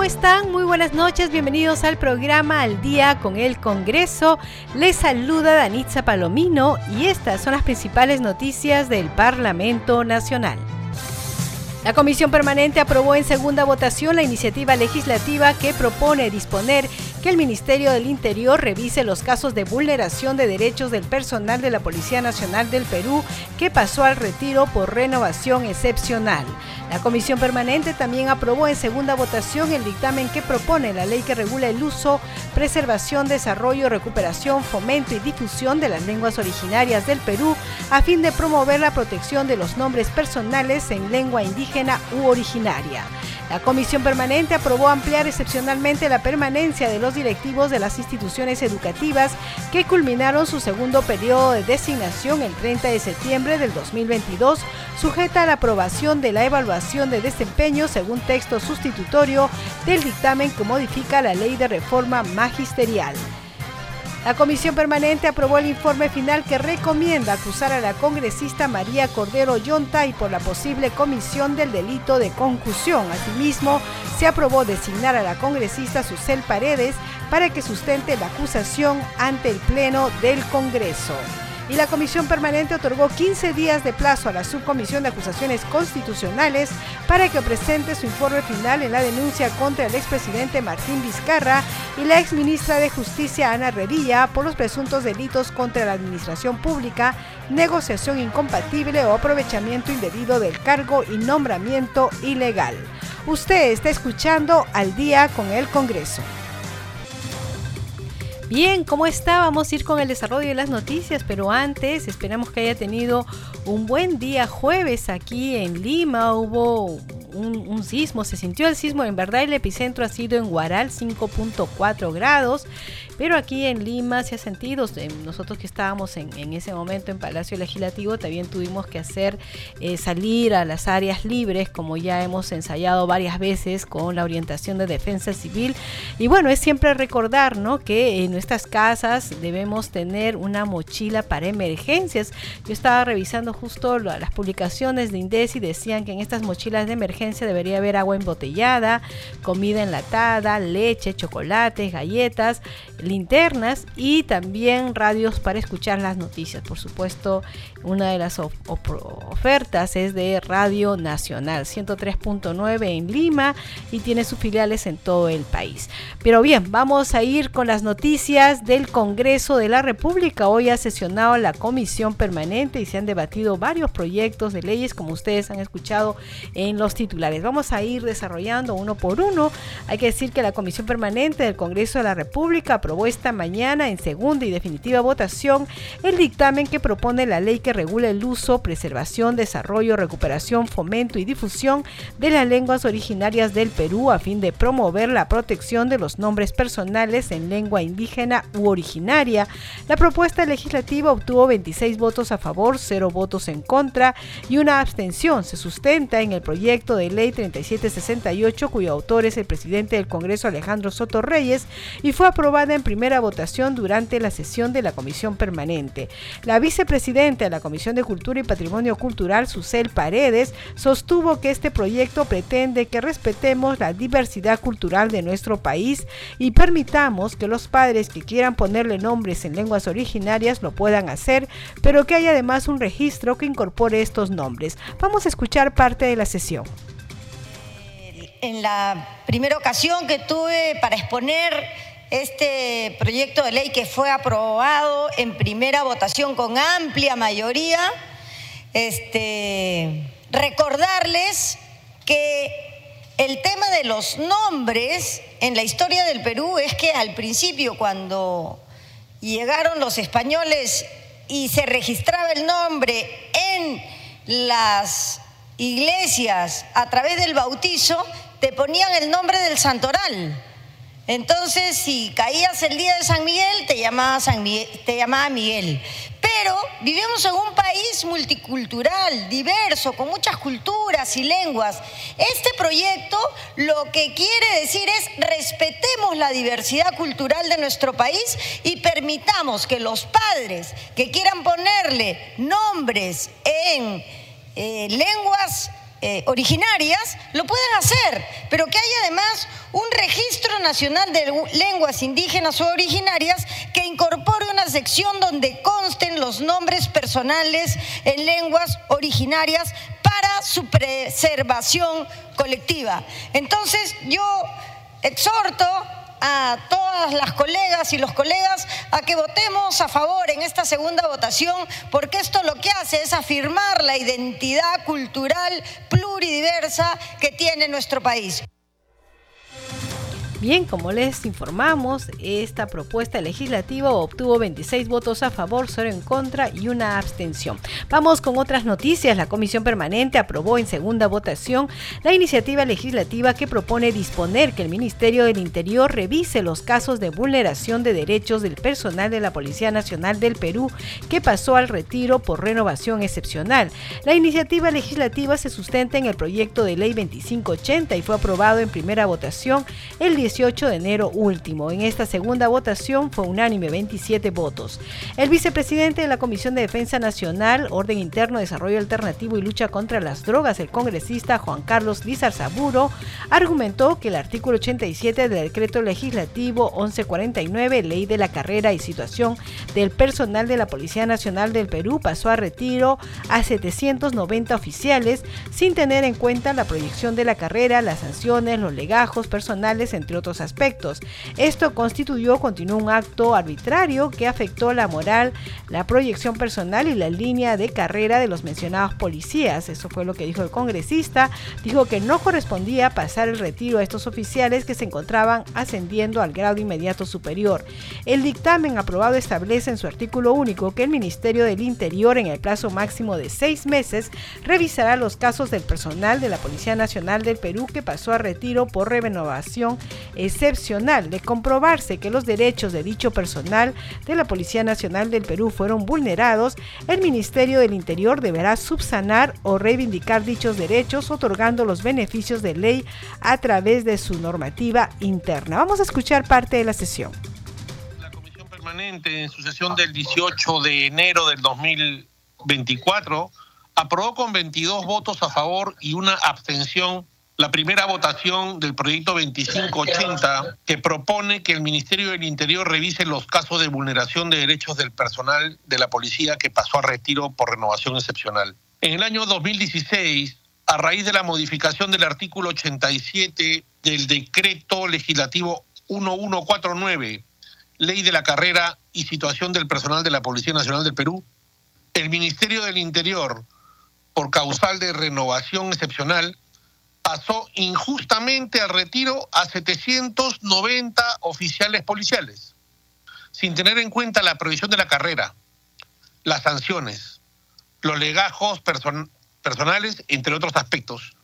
¿Cómo están? Muy buenas noches, bienvenidos al programa Al Día con el Congreso. Les saluda Danitza Palomino y estas son las principales noticias del Parlamento Nacional. La Comisión Permanente aprobó en segunda votación la iniciativa legislativa que propone disponer que el Ministerio del Interior revise los casos de vulneración de derechos del personal de la Policía Nacional del Perú que pasó al retiro por renovación excepcional. La Comisión Permanente también aprobó en segunda votación el dictamen que propone la ley que regula el uso, preservación, desarrollo, recuperación, fomento y difusión de las lenguas originarias del Perú a fin de promover la protección de los nombres personales en lengua indígena u originaria. La Comisión Permanente aprobó ampliar excepcionalmente la permanencia de los directivos de las instituciones educativas que culminaron su segundo periodo de designación el 30 de septiembre del 2022, sujeta a la aprobación de la evaluación de desempeño según texto sustitutorio del dictamen que modifica la ley de reforma magisterial. La Comisión Permanente aprobó el informe final que recomienda acusar a la congresista María Cordero Yontay por la posible comisión del delito de concusión. Asimismo, se aprobó designar a la congresista Susel Paredes para que sustente la acusación ante el Pleno del Congreso y la Comisión Permanente otorgó 15 días de plazo a la Subcomisión de Acusaciones Constitucionales para que presente su informe final en la denuncia contra el expresidente Martín Vizcarra y la exministra de Justicia Ana Revilla por los presuntos delitos contra la administración pública, negociación incompatible o aprovechamiento indebido del cargo y nombramiento ilegal. Usted está escuchando al día con el Congreso. Bien, ¿cómo está? Vamos a ir con el desarrollo de las noticias, pero antes esperamos que haya tenido un buen día jueves aquí en Lima. Hubo un, sismo, se sintió el sismo, en verdad el epicentro ha sido en Guaral 5.4 grados, pero aquí en Lima se ha sentido, nosotros que estábamos en, ese momento en Palacio Legislativo también tuvimos que hacer eh, salir a las áreas libres, como ya hemos ensayado varias veces con la orientación de defensa civil. Y bueno, es siempre recordar ¿no? que en nuestras casas debemos tener una mochila para emergencias. Yo estaba revisando justo las publicaciones de Indesi, decían que en estas mochilas de emergencia debería haber agua embotellada, comida enlatada, leche, chocolates, galletas, linternas y también radios para escuchar las noticias. Por supuesto, una de las ofertas es de Radio Nacional 103.9 en Lima y tiene sus filiales en todo el país. Pero bien, vamos a ir con las noticias del Congreso de la República. Hoy ha sesionado la comisión permanente y se han debatido varios proyectos de leyes como ustedes han escuchado en los titulares. Vamos a ir desarrollando uno por uno. Hay que decir que la comisión permanente del Congreso de la República aprobó esta mañana en segunda y definitiva votación el dictamen que propone la ley que regula el uso, preservación, desarrollo, recuperación, fomento y difusión de las lenguas originarias del Perú a fin de promover la protección de los nombres personales en lengua indígena u originaria. La propuesta legislativa obtuvo 26 votos a favor, 0 votos en contra y una abstención. Se sustenta en el proyecto de ley 3768 cuyo autor es el presidente del Congreso Alejandro Soto Reyes y fue aprobada en primera votación durante la sesión de la Comisión Permanente. La vicepresidenta de la Comisión de Cultura y Patrimonio Cultural, Susel Paredes, sostuvo que este proyecto pretende que respetemos la diversidad cultural de nuestro país y permitamos que los padres que quieran ponerle nombres en lenguas originarias lo puedan hacer, pero que haya además un registro que incorpore estos nombres. Vamos a escuchar parte de la sesión. En la primera ocasión que tuve para exponer este proyecto de ley que fue aprobado en primera votación con amplia mayoría, este, recordarles que el tema de los nombres en la historia del Perú es que al principio cuando llegaron los españoles y se registraba el nombre en las iglesias a través del bautizo, te ponían el nombre del santoral. Entonces, si caías el día de San Miguel, te llamaba, San Miguel. Pero vivimos en un país multicultural, diverso, con muchas culturas y lenguas. Este proyecto lo que quiere decir es respetemos la diversidad cultural de nuestro país y permitamos que los padres que quieran ponerle nombres en eh, lenguas eh, originarias lo pueden hacer, pero que haya además un registro nacional de lenguas indígenas o originarias que incorpore una sección donde consten los nombres personales en lenguas originarias para su preservación colectiva. Entonces yo exhorto a todas las colegas y los colegas a que votemos a favor en esta segunda votación, porque esto lo que hace es afirmar la identidad cultural pluridiversa que tiene nuestro país. Bien, como les informamos, esta propuesta legislativa obtuvo 26 votos a favor, 0 en contra y una abstención. Vamos con otras noticias. La Comisión Permanente aprobó en segunda votación la iniciativa legislativa que propone disponer que el Ministerio del Interior revise los casos de vulneración de derechos del personal de la Policía Nacional del Perú que pasó al retiro por renovación excepcional. La iniciativa legislativa se sustenta en el proyecto de ley 2580 y fue aprobado en primera votación el 10 18 de enero último. En esta segunda votación fue unánime 27 votos. El vicepresidente de la Comisión de Defensa Nacional, Orden Interno, Desarrollo Alternativo y Lucha contra las Drogas, el congresista Juan Carlos Saburo, argumentó que el artículo 87 del decreto legislativo 1149, Ley de la Carrera y Situación del Personal de la Policía Nacional del Perú, pasó a retiro a 790 oficiales sin tener en cuenta la proyección de la carrera, las sanciones, los legajos personales, entre otros aspectos. Esto constituyó, continuó un acto arbitrario que afectó la moral, la proyección personal y la línea de carrera de los mencionados policías. Eso fue lo que dijo el congresista. Dijo que no correspondía pasar el retiro a estos oficiales que se encontraban ascendiendo al grado inmediato superior. El dictamen aprobado establece en su artículo único que el Ministerio del Interior en el plazo máximo de seis meses revisará los casos del personal de la Policía Nacional del Perú que pasó a retiro por renovación excepcional de comprobarse que los derechos de dicho personal de la Policía Nacional del Perú fueron vulnerados, el Ministerio del Interior deberá subsanar o reivindicar dichos derechos otorgando los beneficios de ley a través de su normativa interna. Vamos a escuchar parte de la sesión. La Comisión Permanente en su sesión del 18 de enero del 2024 aprobó con 22 votos a favor y una abstención la primera votación del proyecto 2580 que propone que el Ministerio del Interior revise los casos de vulneración de derechos del personal de la policía que pasó a retiro por renovación excepcional. En el año 2016, a raíz de la modificación del artículo 87 del decreto legislativo 1149, Ley de la Carrera y Situación del Personal de la Policía Nacional del Perú, el Ministerio del Interior, por causal de renovación excepcional, pasó injustamente al retiro a 790 oficiales policiales, sin tener en cuenta la prohibición de la carrera, las sanciones, los legajos personales, entre otros aspectos,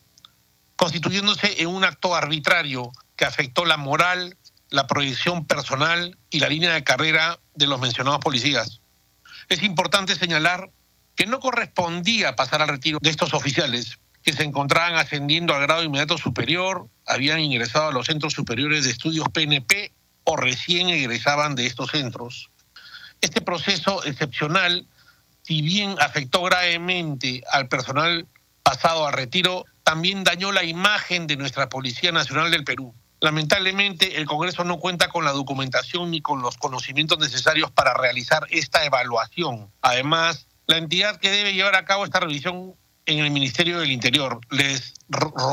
constituyéndose en un acto arbitrario que afectó la moral, la proyección personal y la línea de carrera de los mencionados policías. Es importante señalar que no correspondía pasar al retiro de estos oficiales, que se encontraban ascendiendo al grado inmediato superior, habían ingresado a los centros superiores de estudios PNP o recién egresaban de estos centros. Este proceso excepcional, si bien afectó gravemente al personal pasado a retiro, también dañó la imagen de nuestra Policía Nacional del Perú. Lamentablemente, el Congreso no cuenta con la documentación ni con los conocimientos necesarios para realizar esta evaluación. Además, la entidad que debe llevar a cabo esta revisión en el Ministerio del Interior. Les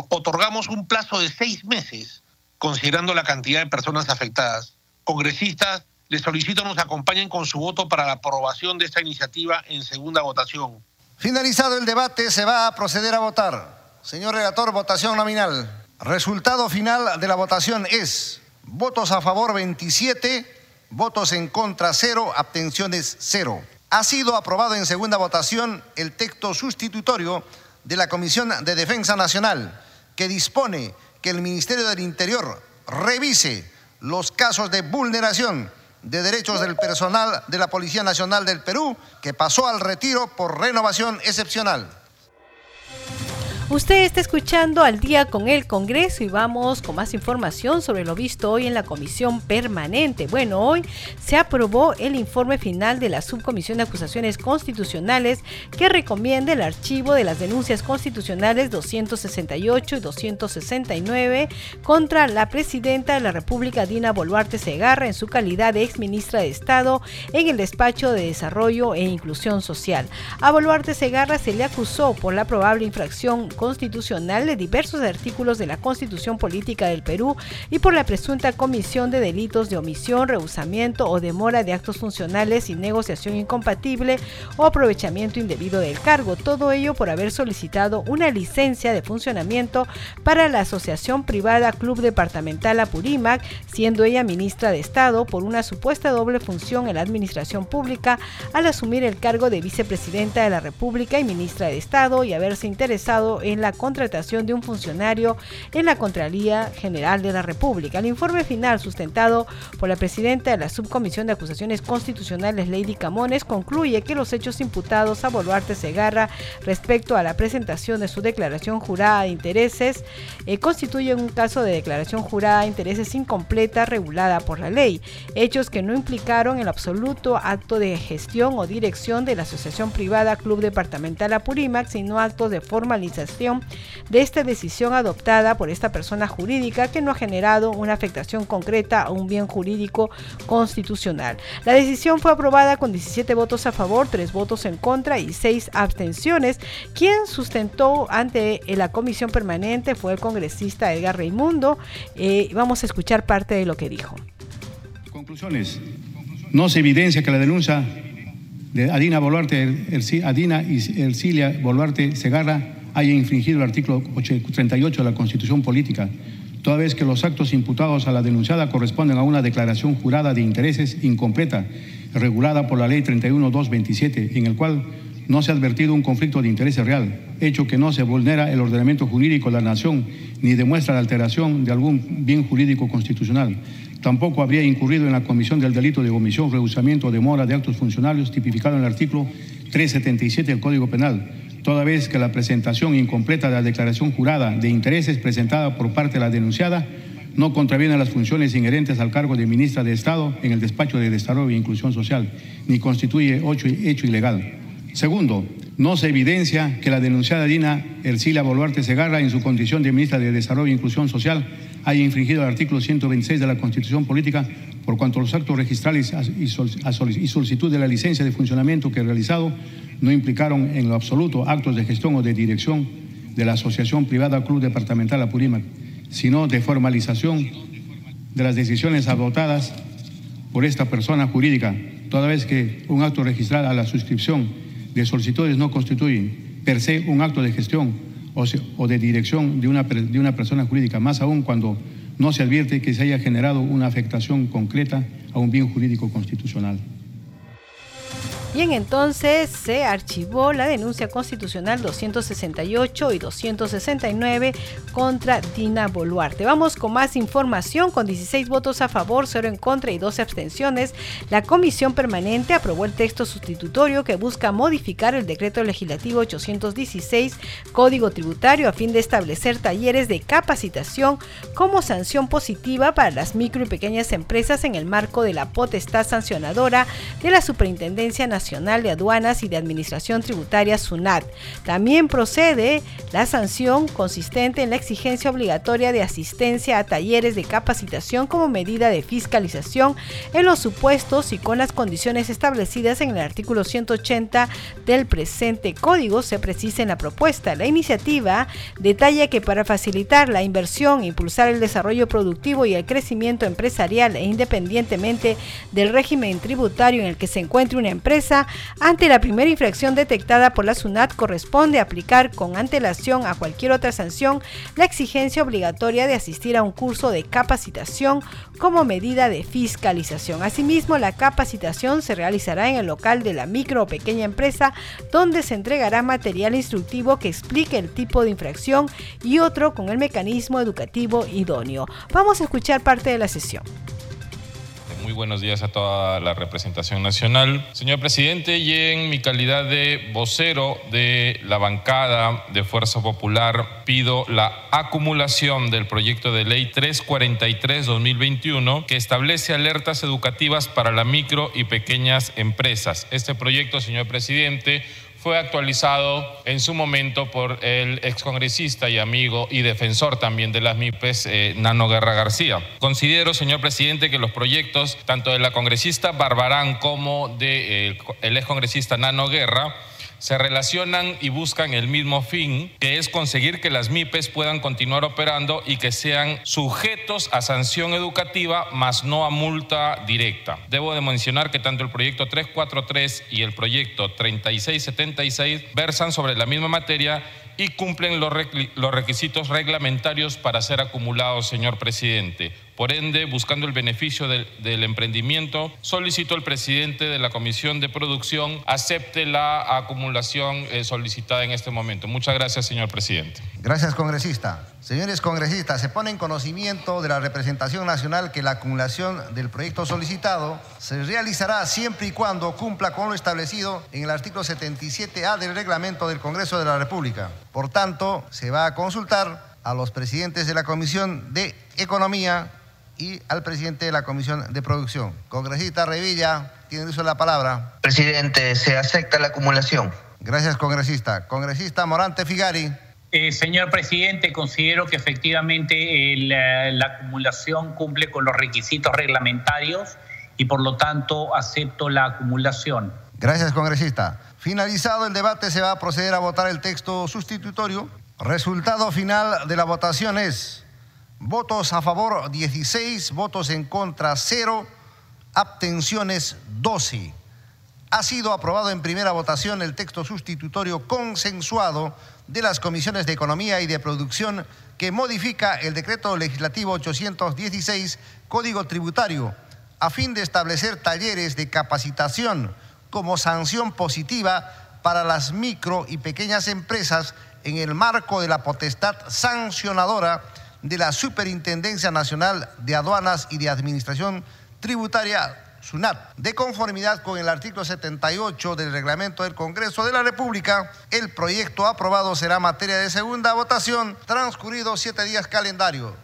otorgamos un plazo de seis meses, considerando la cantidad de personas afectadas. Congresistas, les solicito nos acompañen con su voto para la aprobación de esta iniciativa en segunda votación. Finalizado el debate, se va a proceder a votar. Señor relator, votación nominal. Resultado final de la votación es votos a favor 27, votos en contra 0, abstenciones 0 ha sido aprobado en segunda votación el texto sustitutorio de la Comisión de Defensa Nacional que dispone que el Ministerio del Interior revise los casos de vulneración de derechos del personal de la Policía Nacional del Perú que pasó al retiro por renovación excepcional. Usted está escuchando al día con el Congreso y vamos con más información sobre lo visto hoy en la Comisión Permanente. Bueno, hoy se aprobó el informe final de la Subcomisión de Acusaciones Constitucionales que recomienda el archivo de las denuncias constitucionales 268 y 269 contra la presidenta de la República, Dina Boluarte Segarra, en su calidad de exministra de Estado en el despacho de Desarrollo e Inclusión Social. A Boluarte Segarra se le acusó por la probable infracción constitucional de diversos artículos de la Constitución Política del Perú y por la presunta comisión de delitos de omisión, rehusamiento o demora de actos funcionales y negociación incompatible o aprovechamiento indebido del cargo. Todo ello por haber solicitado una licencia de funcionamiento para la Asociación Privada Club Departamental Apurímac, siendo ella ministra de Estado por una supuesta doble función en la administración pública al asumir el cargo de vicepresidenta de la República y ministra de Estado y haberse interesado en la contratación de un funcionario en la Contralía General de la República. El informe final, sustentado por la presidenta de la Subcomisión de Acusaciones Constitucionales, Lady Camones, concluye que los hechos imputados a Boluarte Segarra respecto a la presentación de su declaración jurada de intereses eh, constituyen un caso de declaración jurada de intereses incompleta regulada por la ley, hechos que no implicaron en absoluto acto de gestión o dirección de la asociación privada Club Departamental Apurímac, sino actos de formalización de esta decisión adoptada por esta persona jurídica que no ha generado una afectación concreta a un bien jurídico constitucional. La decisión fue aprobada con 17 votos a favor, 3 votos en contra y 6 abstenciones. Quien sustentó ante la comisión permanente fue el congresista Edgar Raimundo. Eh, vamos a escuchar parte de lo que dijo. Conclusiones. No se evidencia que la denuncia de Adina Boluarte, Adina y Ercilia Boluarte Segarra haya infringido el artículo 38 de la Constitución Política, toda vez que los actos imputados a la denunciada corresponden a una declaración jurada de intereses incompleta, regulada por la Ley 31227, en el cual no se ha advertido un conflicto de interés real, hecho que no se vulnera el ordenamiento jurídico de la nación ni demuestra la alteración de algún bien jurídico constitucional. Tampoco habría incurrido en la comisión del delito de omisión, rehusamiento o demora de actos funcionarios tipificado en el artículo 377 del Código Penal, toda vez que la presentación incompleta de la declaración jurada de intereses presentada por parte de la denunciada no contraviene a las funciones inherentes al cargo de ministra de Estado en el despacho de Desarrollo e Inclusión Social, ni constituye hecho ilegal. Segundo, no se evidencia que la denunciada Dina Ercilia Boluarte Segarra, en su condición de ministra de Desarrollo e Inclusión Social, haya infringido el artículo 126 de la Constitución Política por cuanto los actos registrales y solicitud de la licencia de funcionamiento que he realizado no implicaron en lo absoluto actos de gestión o de dirección de la Asociación Privada Club Departamental Apurímac, sino de formalización de las decisiones adoptadas por esta persona jurídica, toda vez que un acto registral a la suscripción de solicitudes no constituye per se un acto de gestión o, de dirección de una, de una persona jurídica, más aún cuando no se advierte que se haya generado una afectación concreta a un bien jurídico constitucional. Bien, entonces se archivó la denuncia constitucional 268 y 269 contra Dina Boluarte. Vamos con más información. Con 16 votos a favor, 0 en contra y 12 abstenciones, la Comisión Permanente aprobó el texto sustitutorio que busca modificar el decreto legislativo 816, Código Tributario, a fin de establecer talleres de capacitación como sanción positiva para las micro y pequeñas empresas en el marco de la potestad sancionadora de la Superintendencia Nacional Nacional de Aduanas y de Administración Tributaria, SUNAT. También procede la sanción consistente en la exigencia obligatoria de asistencia a talleres de capacitación como medida de fiscalización en los supuestos y con las condiciones establecidas en el artículo 180 del presente código, se precisa en la propuesta. La iniciativa detalla que para facilitar la inversión, impulsar el desarrollo productivo y el crecimiento empresarial e independientemente del régimen tributario en el que se encuentre una empresa, ante la primera infracción detectada por la SUNAT corresponde aplicar con antelación a cualquier otra sanción la exigencia obligatoria de asistir a un curso de capacitación como medida de fiscalización. Asimismo, la capacitación se realizará en el local de la micro o pequeña empresa donde se entregará material instructivo que explique el tipo de infracción y otro con el mecanismo educativo idóneo. Vamos a escuchar parte de la sesión. Muy buenos días a toda la representación nacional. Señor presidente, y en mi calidad de vocero de la bancada de Fuerza Popular, pido la acumulación del proyecto de ley 343-2021 que establece alertas educativas para la micro y pequeñas empresas. Este proyecto, señor presidente, fue actualizado en su momento por el excongresista y amigo y defensor también de las MIPES, eh, Nano Guerra García. Considero, señor presidente, que los proyectos tanto de la congresista Barbarán como del de, eh, excongresista Nano Guerra se relacionan y buscan el mismo fin, que es conseguir que las MIPES puedan continuar operando y que sean sujetos a sanción educativa, más no a multa directa. Debo de mencionar que tanto el proyecto 343 y el proyecto 3676 versan sobre la misma materia y cumplen los, requisitos reglamentarios para ser acumulados, señor presidente. Por ende, buscando el beneficio del, emprendimiento, solicito al presidente de la Comisión de Producción acepte la acumulación eh, solicitada en este momento. Muchas gracias, señor presidente. Gracias, congresista. Señores congresistas, se pone en conocimiento de la representación nacional que la acumulación del proyecto solicitado se realizará siempre y cuando cumpla con lo establecido en el artículo 77A del reglamento del Congreso de la República. Por tanto, se va a consultar a los presidentes de la Comisión de Economía, y al presidente de la Comisión de Producción. Congresista Revilla, tiene uso de la palabra. Presidente, se acepta la acumulación. Gracias, congresista. Congresista Morante Figari. Eh, señor presidente, considero que efectivamente la, la acumulación cumple con los requisitos reglamentarios y por lo tanto acepto la acumulación. Gracias, congresista. Finalizado el debate, se va a proceder a votar el texto sustitutorio. Resultado final de la votación es Votos a favor 16, votos en contra 0, abstenciones 12. Ha sido aprobado en primera votación el texto sustitutorio consensuado de las comisiones de Economía y de Producción que modifica el decreto legislativo 816, Código Tributario, a fin de establecer talleres de capacitación como sanción positiva para las micro y pequeñas empresas en el marco de la potestad sancionadora de la Superintendencia Nacional de Aduanas y de Administración Tributaria, SUNAT. De conformidad con el artículo 78 del reglamento del Congreso de la República, el proyecto aprobado será materia de segunda votación, transcurridos siete días calendario.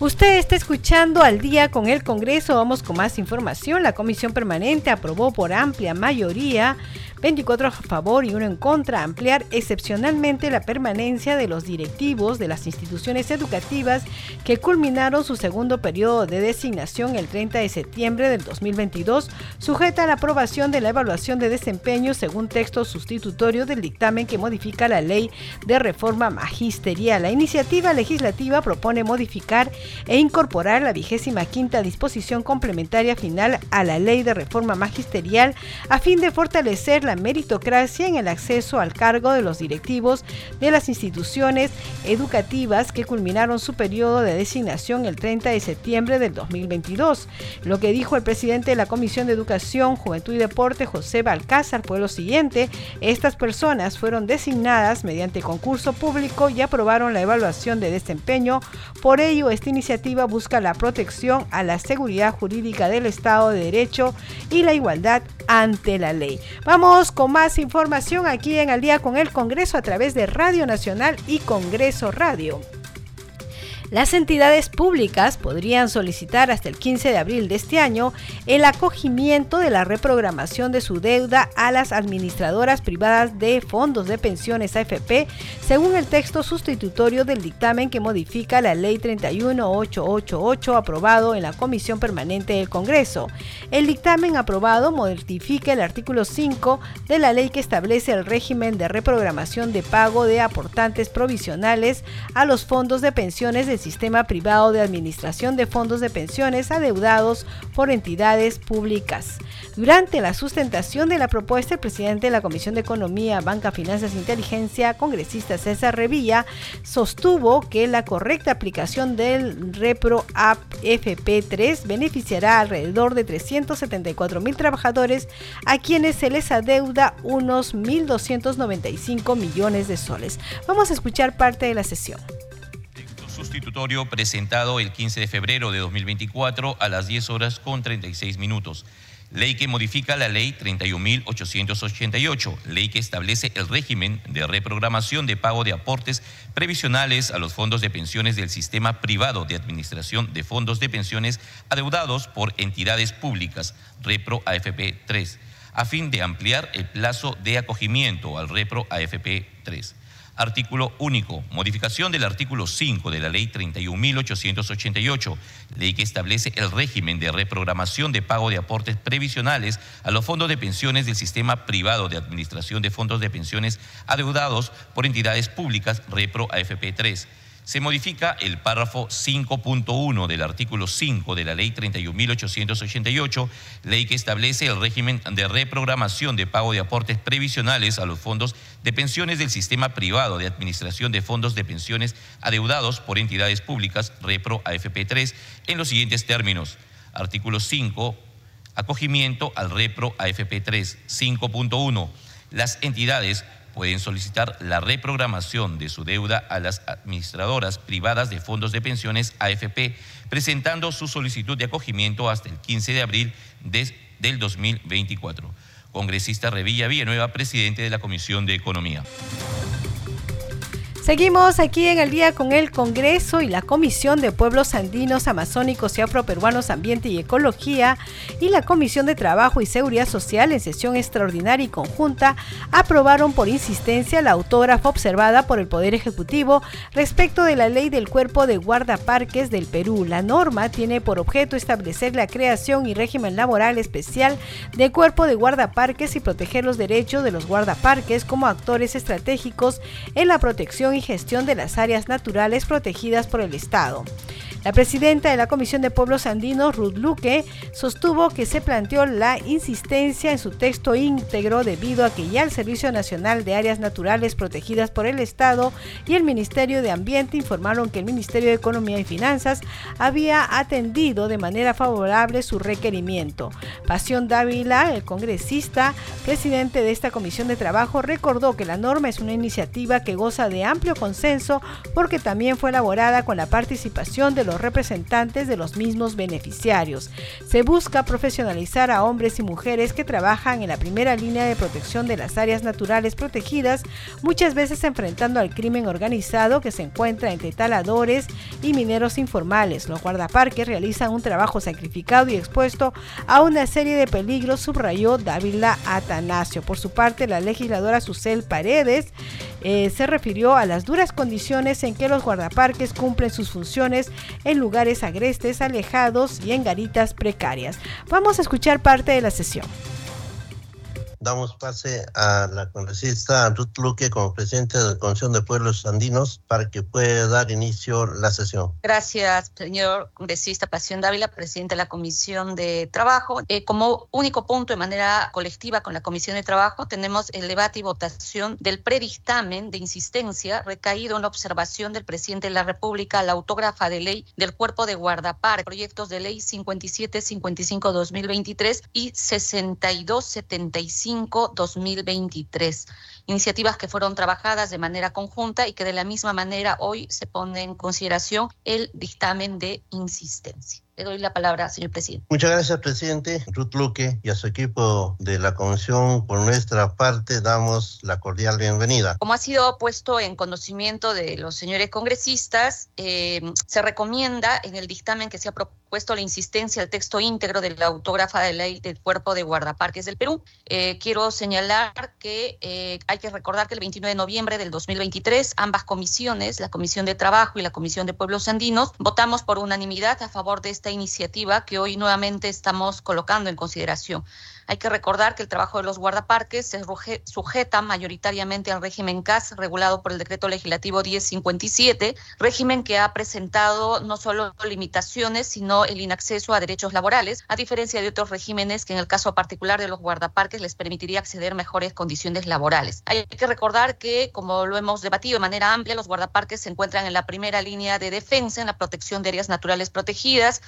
Usted está escuchando al día con el Congreso. Vamos con más información. La Comisión Permanente aprobó por amplia mayoría 24 a favor y uno en contra, ampliar excepcionalmente la permanencia de los directivos de las instituciones educativas que culminaron su segundo periodo de designación el 30 de septiembre del 2022, sujeta a la aprobación de la evaluación de desempeño según texto sustitutorio del dictamen que modifica la ley de reforma magisterial. La iniciativa legislativa propone modificar e incorporar la vigésima quinta disposición complementaria final a la ley de reforma magisterial a fin de fortalecer la meritocracia en el acceso al cargo de los directivos de las instituciones educativas que culminaron su periodo de designación el 30 de septiembre del 2022. Lo que dijo el presidente de la Comisión de Educación, Juventud y Deporte, José Balcázar, fue lo siguiente. Estas personas fueron designadas mediante concurso público y aprobaron la evaluación de desempeño. Por ello, esta iniciativa busca la protección a la seguridad jurídica del Estado de Derecho y la igualdad ante la ley. Vamos con más información aquí en Al día con el Congreso a través de Radio Nacional y Congreso Radio. Las entidades públicas podrían solicitar hasta el 15 de abril de este año el acogimiento de la reprogramación de su deuda a las administradoras privadas de fondos de pensiones AFP, según el texto sustitutorio del dictamen que modifica la Ley 31888 aprobado en la Comisión Permanente del Congreso. El dictamen aprobado modifica el artículo 5 de la ley que establece el régimen de reprogramación de pago de aportantes provisionales a los fondos de pensiones de del sistema privado de administración de fondos de pensiones adeudados por entidades públicas. Durante la sustentación de la propuesta, el presidente de la Comisión de Economía, Banca, Finanzas e Inteligencia, congresista César Revilla, sostuvo que la correcta aplicación del Repro App FP3 beneficiará alrededor de 374 mil trabajadores a quienes se les adeuda unos 1.295 millones de soles. Vamos a escuchar parte de la sesión sustitutorio presentado el 15 de febrero de 2024 a las 10 horas con 36 minutos ley que modifica la ley 31.888, ley que establece el régimen de reprogramación de pago de aportes previsionales a los fondos de pensiones del sistema privado de administración de fondos de pensiones adeudados por entidades públicas, Repro AFP 3, a fin de ampliar el plazo de acogimiento al Repro AFP 3. Artículo único. Modificación del artículo 5 de la Ley 31.888, ley que establece el régimen de reprogramación de pago de aportes previsionales a los fondos de pensiones del sistema privado de administración de fondos de pensiones adeudados por entidades públicas, Repro AFP 3 se modifica el párrafo 5.1 del artículo 5 de la Ley 31.888, ley que establece el régimen de reprogramación de pago de aportes previsionales a los fondos de pensiones del sistema privado de administración de fondos de pensiones adeudados por entidades públicas, Repro AFP3, en los siguientes términos. Artículo 5, acogimiento al Repro AFP3. 5.1. Las entidades pueden solicitar la reprogramación de su deuda a las administradoras privadas de fondos de pensiones AFP, presentando su solicitud de acogimiento hasta el 15 de abril del 2024. Congresista Revilla Villanueva, presidente de la Comisión de Economía. Seguimos aquí en el día con el Congreso y la Comisión de Pueblos Andinos, Amazónicos y Afroperuanos Ambiente y Ecología y la Comisión de Trabajo y Seguridad Social en sesión extraordinaria y conjunta aprobaron por insistencia la autógrafa observada por el Poder Ejecutivo respecto de la ley del cuerpo de guardaparques del Perú. La norma tiene por objeto establecer la creación y régimen laboral especial de cuerpo de guardaparques y proteger los derechos de los guardaparques como actores estratégicos en la protección y gestión de las áreas naturales protegidas por el Estado. La presidenta de la Comisión de Pueblos Andinos, Ruth Luque, sostuvo que se planteó la insistencia en su texto íntegro debido a que ya el Servicio Nacional de Áreas Naturales Protegidas por el Estado y el Ministerio de Ambiente informaron que el Ministerio de Economía y Finanzas había atendido de manera favorable su requerimiento. Pasión Dávila, el congresista, presidente de esta Comisión de Trabajo, recordó que la norma es una iniciativa que goza de amplio consenso porque también fue elaborada con la participación de los representantes de los mismos beneficiarios. Se busca profesionalizar a hombres y mujeres que trabajan en la primera línea de protección de las áreas naturales protegidas, muchas veces enfrentando al crimen organizado que se encuentra entre taladores y mineros informales. Los guardaparques realizan un trabajo sacrificado y expuesto a una serie de peligros, subrayó Dávila Atanasio. Por su parte, la legisladora Susel Paredes eh, se refirió a las duras condiciones en que los guardaparques cumplen sus funciones en lugares agrestes, alejados y en garitas precarias. Vamos a escuchar parte de la sesión damos pase a la congresista Ruth Luque como presidente de la Comisión de Pueblos Andinos para que pueda dar inicio la sesión. Gracias, señor congresista Pasión Dávila, presidente de la Comisión de Trabajo. Eh, como único punto de manera colectiva con la Comisión de Trabajo tenemos el debate y votación del predictamen de insistencia recaído en la observación del presidente de la República la autógrafa de ley del Cuerpo de Guardapar, proyectos de ley 5755-2023 y 6275 2023 Iniciativas que fueron trabajadas de manera conjunta y que de la misma manera hoy se pone en consideración el dictamen de insistencia. Le doy la palabra, señor presidente. Muchas gracias, presidente. Ruth Luque y a su equipo de la Comisión, por nuestra parte, damos la cordial bienvenida. Como ha sido puesto en conocimiento de los señores congresistas, eh, se recomienda en el dictamen que se ha propuesto la insistencia al texto íntegro de la autógrafa de ley del Cuerpo de Guardaparques del Perú. Eh, quiero señalar que eh, hay que recordar que el 29 de noviembre del 2023, ambas comisiones, la Comisión de Trabajo y la Comisión de Pueblos Andinos, votamos por unanimidad a favor de este esta iniciativa que hoy nuevamente estamos colocando en consideración. Hay que recordar que el trabajo de los guardaparques se sujeta mayoritariamente al régimen CAS regulado por el decreto legislativo 1057, régimen que ha presentado no solo limitaciones, sino el inacceso a derechos laborales, a diferencia de otros regímenes que en el caso particular de los guardaparques les permitiría acceder a mejores condiciones laborales. Hay que recordar que, como lo hemos debatido de manera amplia, los guardaparques se encuentran en la primera línea de defensa en la protección de áreas naturales protegidas,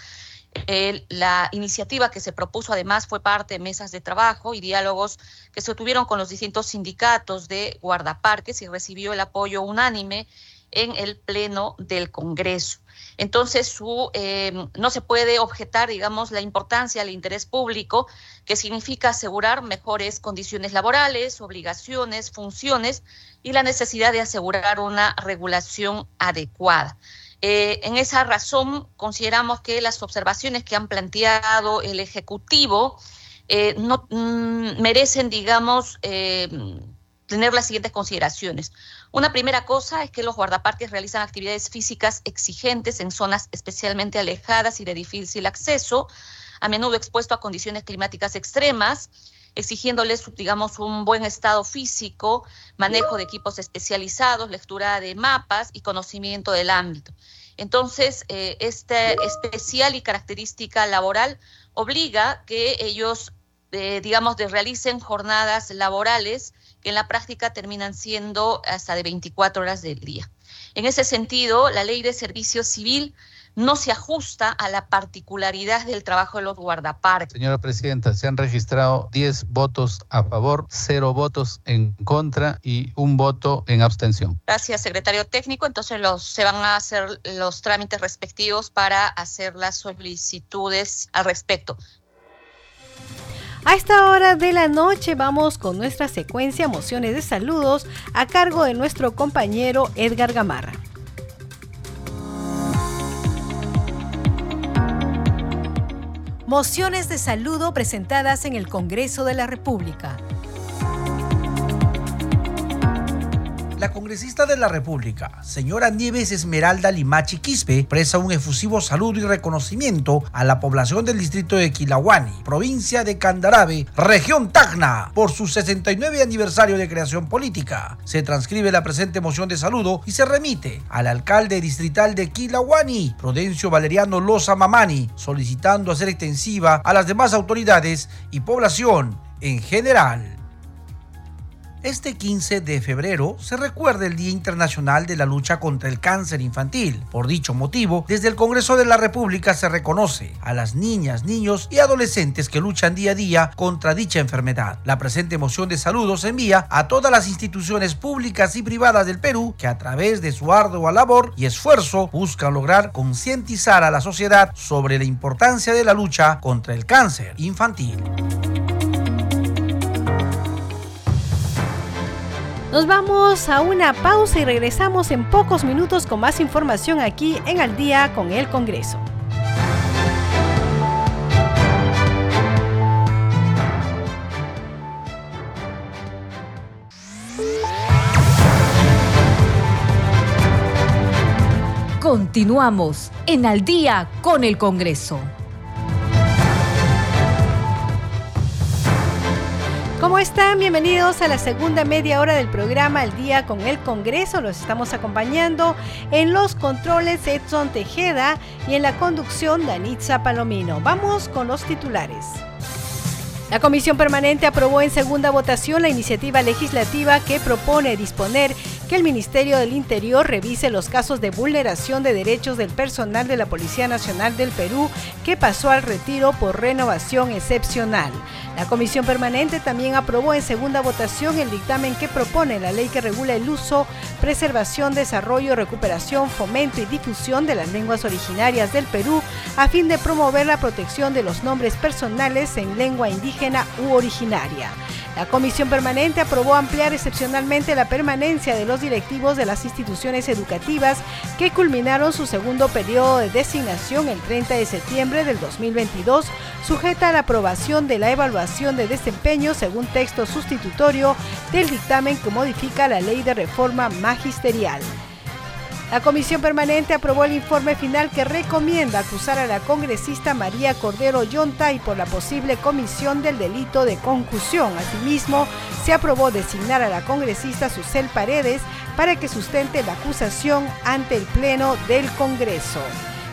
la iniciativa que se propuso además fue parte de mesas de trabajo y diálogos que se tuvieron con los distintos sindicatos de guardaparques y recibió el apoyo unánime en el Pleno del Congreso. Entonces, su, eh, no se puede objetar, digamos, la importancia del interés público, que significa asegurar mejores condiciones laborales, obligaciones, funciones y la necesidad de asegurar una regulación adecuada. Eh, en esa razón, consideramos que las observaciones que han planteado el Ejecutivo eh, no mm, merecen, digamos, eh, tener las siguientes consideraciones. Una primera cosa es que los guardaparques realizan actividades físicas exigentes en zonas especialmente alejadas y de difícil acceso, a menudo expuesto a condiciones climáticas extremas, exigiéndoles, digamos, un buen estado físico, manejo de equipos especializados, lectura de mapas y conocimiento del ámbito. Entonces, eh, esta especial y característica laboral obliga que ellos, eh, digamos, realicen jornadas laborales que en la práctica terminan siendo hasta de 24 horas del día. En ese sentido, la ley de servicio civil no se ajusta a la particularidad del trabajo de los guardaparques. Señora Presidenta, se han registrado 10 votos a favor, 0 votos en contra y un voto en abstención. Gracias, secretario técnico. Entonces los, se van a hacer los trámites respectivos para hacer las solicitudes al respecto. A esta hora de la noche vamos con nuestra secuencia Mociones de Saludos a cargo de nuestro compañero Edgar Gamarra. Mociones de saludo presentadas en el Congreso de la República. La congresista de la República, señora Nieves Esmeralda Limachi Quispe, presta un efusivo saludo y reconocimiento a la población del distrito de Quilahuani, provincia de Candarabe, región Tacna, por su 69 aniversario de creación política. Se transcribe la presente moción de saludo y se remite al alcalde distrital de Quilahuani, Prudencio Valeriano Loza Mamani, solicitando hacer extensiva a las demás autoridades y población en general. Este 15 de febrero se recuerda el Día Internacional de la Lucha contra el Cáncer Infantil. Por dicho motivo, desde el Congreso de la República se reconoce a las niñas, niños y adolescentes que luchan día a día contra dicha enfermedad. La presente moción de saludos se envía a todas las instituciones públicas y privadas del Perú que a través de su ardua labor y esfuerzo buscan lograr concientizar a la sociedad sobre la importancia de la lucha contra el cáncer infantil. Nos vamos a una pausa y regresamos en pocos minutos con más información aquí en Al día con el Congreso. Continuamos en Al día con el Congreso. ¿Cómo están? Bienvenidos a la segunda media hora del programa El Día con el Congreso. Los estamos acompañando en los controles Edson Tejeda y en la conducción Danitza Palomino. Vamos con los titulares. La Comisión Permanente aprobó en segunda votación la iniciativa legislativa que propone disponer que el Ministerio del Interior revise los casos de vulneración de derechos del personal de la Policía Nacional del Perú que pasó al retiro por renovación excepcional. La Comisión Permanente también aprobó en segunda votación el dictamen que propone la ley que regula el uso, preservación, desarrollo, recuperación, fomento y difusión de las lenguas originarias del Perú a fin de promover la protección de los nombres personales en lengua indígena u originaria. La Comisión Permanente aprobó ampliar excepcionalmente la permanencia de los directivos de las instituciones educativas que culminaron su segundo periodo de designación el 30 de septiembre del 2022, sujeta a la aprobación de la evaluación de desempeño según texto sustitutorio del dictamen que modifica la ley de reforma magisterial. La comisión permanente aprobó el informe final que recomienda acusar a la congresista María Cordero Yontay por la posible comisión del delito de concusión. Asimismo, se aprobó designar a la congresista Susel Paredes para que sustente la acusación ante el Pleno del Congreso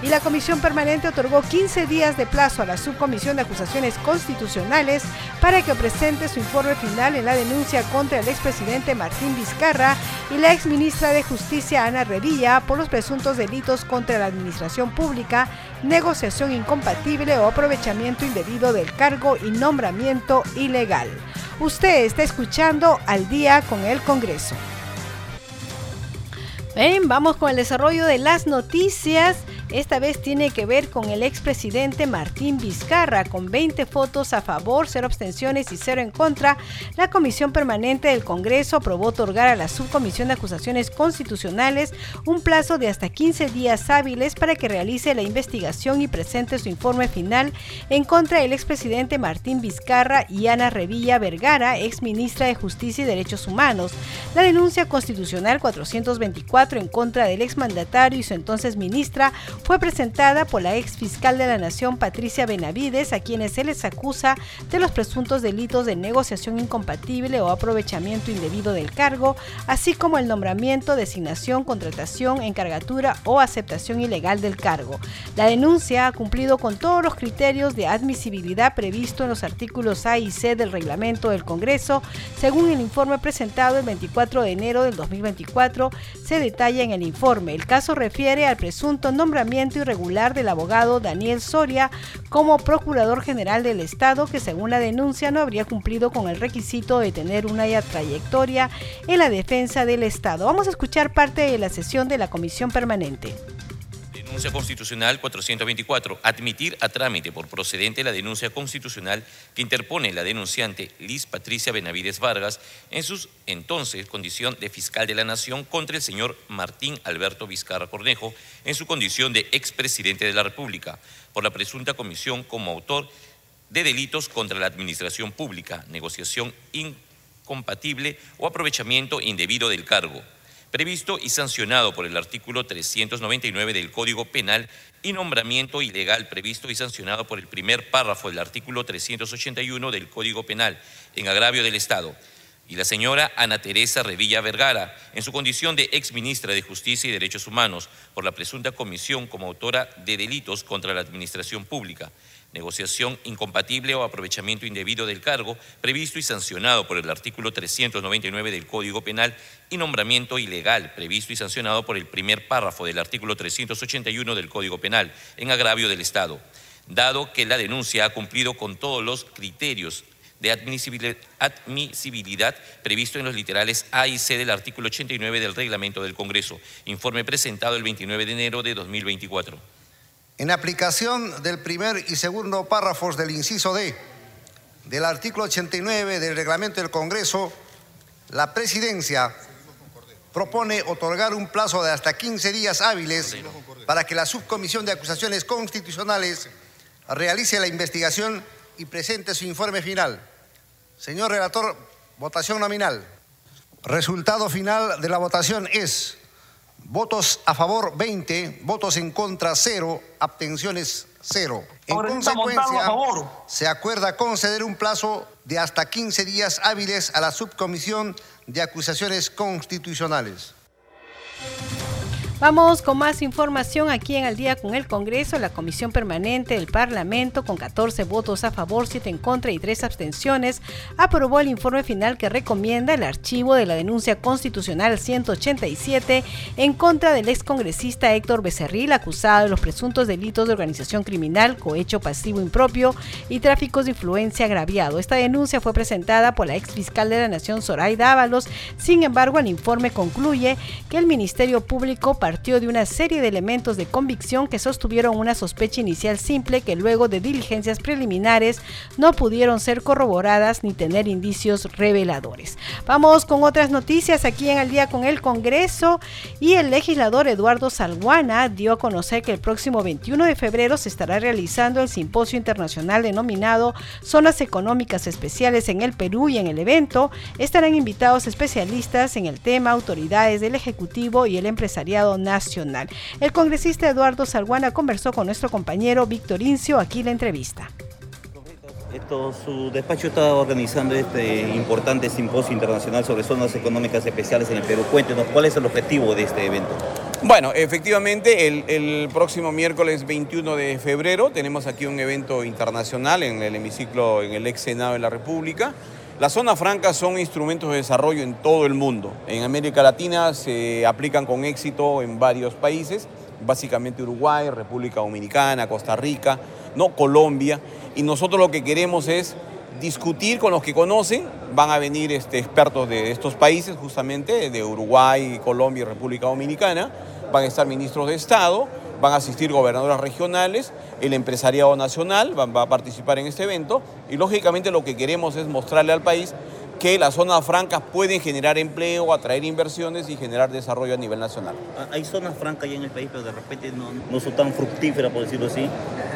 y la Comisión Permanente otorgó 15 días de plazo a la Subcomisión de Acusaciones Constitucionales para que presente su informe final en la denuncia contra el expresidente Martín Vizcarra y la exministra de Justicia Ana Revilla por los presuntos delitos contra la administración pública, negociación incompatible o aprovechamiento indebido del cargo y nombramiento ilegal. Usted está escuchando al día con el Congreso. Bien, vamos con el desarrollo de las noticias. Esta vez tiene que ver con el expresidente Martín Vizcarra, con 20 votos a favor, 0 abstenciones y 0 en contra. La Comisión Permanente del Congreso aprobó otorgar a la Subcomisión de Acusaciones Constitucionales un plazo de hasta 15 días hábiles para que realice la investigación y presente su informe final en contra del expresidente Martín Vizcarra y Ana Revilla Vergara, exministra de Justicia y Derechos Humanos. La denuncia constitucional 424 en contra del exmandatario y su entonces ministra fue presentada por la ex fiscal de la Nación Patricia Benavides, a quienes se les acusa de los presuntos delitos de negociación incompatible o aprovechamiento indebido del cargo, así como el nombramiento, designación, contratación, encargatura o aceptación ilegal del cargo. La denuncia ha cumplido con todos los criterios de admisibilidad previsto en los artículos A y C del reglamento del Congreso, según el informe presentado el 24 de enero del 2024, se detalla en el informe. El caso refiere al presunto nombramiento irregular del abogado Daniel Soria como Procurador General del Estado, que según la denuncia no habría cumplido con el requisito de tener una trayectoria en la defensa del Estado. Vamos a escuchar parte de la sesión de la Comisión Permanente. Denuncia constitucional 424. Admitir a trámite por procedente la denuncia constitucional que interpone la denunciante Liz Patricia Benavides Vargas en su entonces condición de fiscal de la Nación contra el señor Martín Alberto Vizcarra Cornejo en su condición de expresidente de la República por la presunta comisión como autor de delitos contra la administración pública, negociación incompatible o aprovechamiento indebido del cargo previsto y sancionado por el artículo 399 del Código Penal y nombramiento ilegal previsto y sancionado por el primer párrafo del artículo 381 del Código Penal en agravio del Estado. Y la señora Ana Teresa Revilla Vergara, en su condición de ex ministra de Justicia y Derechos Humanos, por la presunta comisión como autora de delitos contra la administración pública negociación incompatible o aprovechamiento indebido del cargo previsto y sancionado por el artículo 399 del Código Penal y nombramiento ilegal previsto y sancionado por el primer párrafo del artículo 381 del Código Penal en agravio del Estado, dado que la denuncia ha cumplido con todos los criterios de admisibilidad previsto en los literales A y C del artículo 89 del reglamento del Congreso, informe presentado el 29 de enero de 2024. En aplicación del primer y segundo párrafos del inciso D del artículo 89 del reglamento del Congreso, la Presidencia propone otorgar un plazo de hasta 15 días hábiles para que la Subcomisión de Acusaciones Constitucionales realice la investigación y presente su informe final. Señor relator, votación nominal. Resultado final de la votación es Votos a favor 20, votos en contra 0, abstenciones 0. En consecuencia, se acuerda conceder un plazo de hasta 15 días hábiles a la subcomisión de acusaciones constitucionales. Vamos con más información aquí en Al día con el Congreso. La Comisión Permanente del Parlamento, con 14 votos a favor, 7 en contra y 3 abstenciones, aprobó el informe final que recomienda el archivo de la denuncia constitucional 187 en contra del excongresista Héctor Becerril, acusado de los presuntos delitos de organización criminal, cohecho pasivo impropio y tráficos de influencia agraviado. Esta denuncia fue presentada por la ex fiscal de la Nación, Zoraida Ábalos. Sin embargo, el informe concluye que el Ministerio Público partió de una serie de elementos de convicción que sostuvieron una sospecha inicial simple que luego de diligencias preliminares no pudieron ser corroboradas ni tener indicios reveladores. Vamos con otras noticias aquí en el día con el Congreso y el legislador Eduardo Salguana dio a conocer que el próximo 21 de febrero se estará realizando el simposio internacional denominado Zonas Económicas Especiales en el Perú y en el evento estarán invitados especialistas en el tema, autoridades del Ejecutivo y el empresariado nacional. El congresista Eduardo Salguana conversó con nuestro compañero Víctor Incio, aquí la entrevista. Esto, su despacho está organizando este importante simposio internacional sobre zonas económicas especiales en el Perú. Cuéntenos, ¿cuál es el objetivo de este evento? Bueno, efectivamente, el, el, próximo miércoles 21 de febrero tenemos aquí un evento internacional en el hemiciclo, en el ex Senado de la República. Las zonas francas son instrumentos de desarrollo en todo el mundo. En América Latina se aplican con éxito en varios países, básicamente Uruguay, República Dominicana, Costa Rica, no Colombia. Y nosotros lo que queremos es discutir con los que conocen, van a venir este, expertos de estos países justamente, de Uruguay, Colombia y República Dominicana, van a estar ministros de Estado, van a asistir gobernadoras regionales, el empresariado nacional va, a participar en este evento y lógicamente lo que queremos es mostrarle al país que las zonas francas pueden generar empleo, atraer inversiones y generar desarrollo a nivel nacional. Ah, hay zonas francas ya en el país, pero de repente no, no son tan fructíferas, por decirlo así.